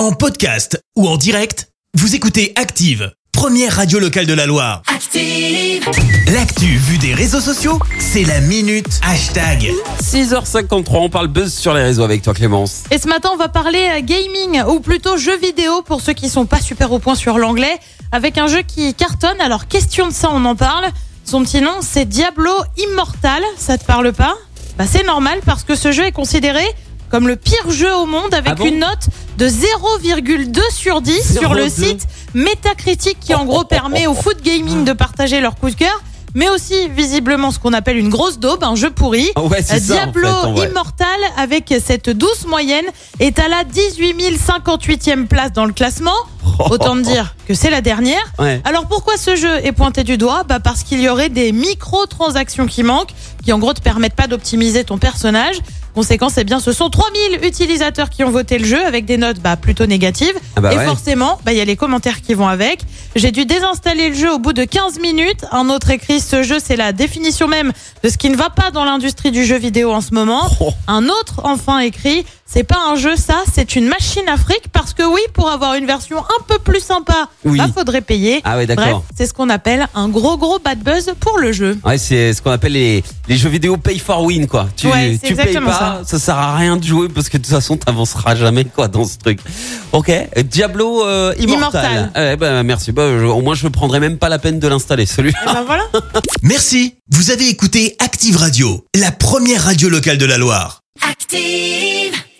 En podcast ou en direct, vous écoutez Active, première radio locale de la Loire. Active. L'actu vue des réseaux sociaux, c'est la minute hashtag. 6h53, on parle buzz sur les réseaux avec toi Clémence. Et ce matin, on va parler euh, gaming ou plutôt jeux vidéo pour ceux qui sont pas super au point sur l'anglais, avec un jeu qui cartonne. Alors, question de ça, on en parle. Son petit nom, c'est Diablo Immortal. Ça te parle pas? Bah, c'est normal parce que ce jeu est considéré comme le pire jeu au monde avec Ah bon une note de 0,2 sur 10 sur le 0,2. site Metacritic qui en gros permet au foot gaming de partager leur coup de cœur. Mais aussi visiblement ce qu'on appelle une grosse daube, un jeu pourri. Ah ouais, c'est ça, en Diablo fait, en vrai. Immortal avec cette douce moyenne est à la 18 058e place dans le classement. Autant dire que c'est la dernière. Ouais. Alors pourquoi ce jeu est pointé du doigt? Bah Parce qu'il y aurait des microtransactions qui manquent, qui en gros te permettent pas d'optimiser ton personnage. Conséquence, eh bien, ce sont 3000 utilisateurs qui ont voté le jeu avec des notes bah, plutôt négatives. Ah bah et ouais. forcément, bah, il y a les commentaires qui vont avec. J'ai dû désinstaller le jeu au bout de 15 minutes. Un autre écrit, ce jeu, c'est la définition même de ce qui ne va pas dans l'industrie du jeu vidéo en ce moment. Oh. Un autre, enfin, écrit, c'est pas un jeu, ça, c'est une machine à fric parce que oui, pour avoir une version un peu plus sympa, Oui. bah, faudrait payer. Ah ouais, d'accord. C'est ce qu'on appelle un gros gros bad buzz pour le jeu. Ouais, c'est ce qu'on appelle les, les jeux vidéo pay for win quoi. Tu, Ouais, tu payes pas, ça. sert à rien de jouer parce que de toute façon t'avanceras jamais quoi dans ce truc. Ok, Diablo euh, Immortal. Immortal. Eh ben merci. Bah, je- au moins je prendrai même pas la peine de l'installer celui. Et ben voilà. Merci, vous avez écouté Active Radio, la première radio locale de la Loire. Active.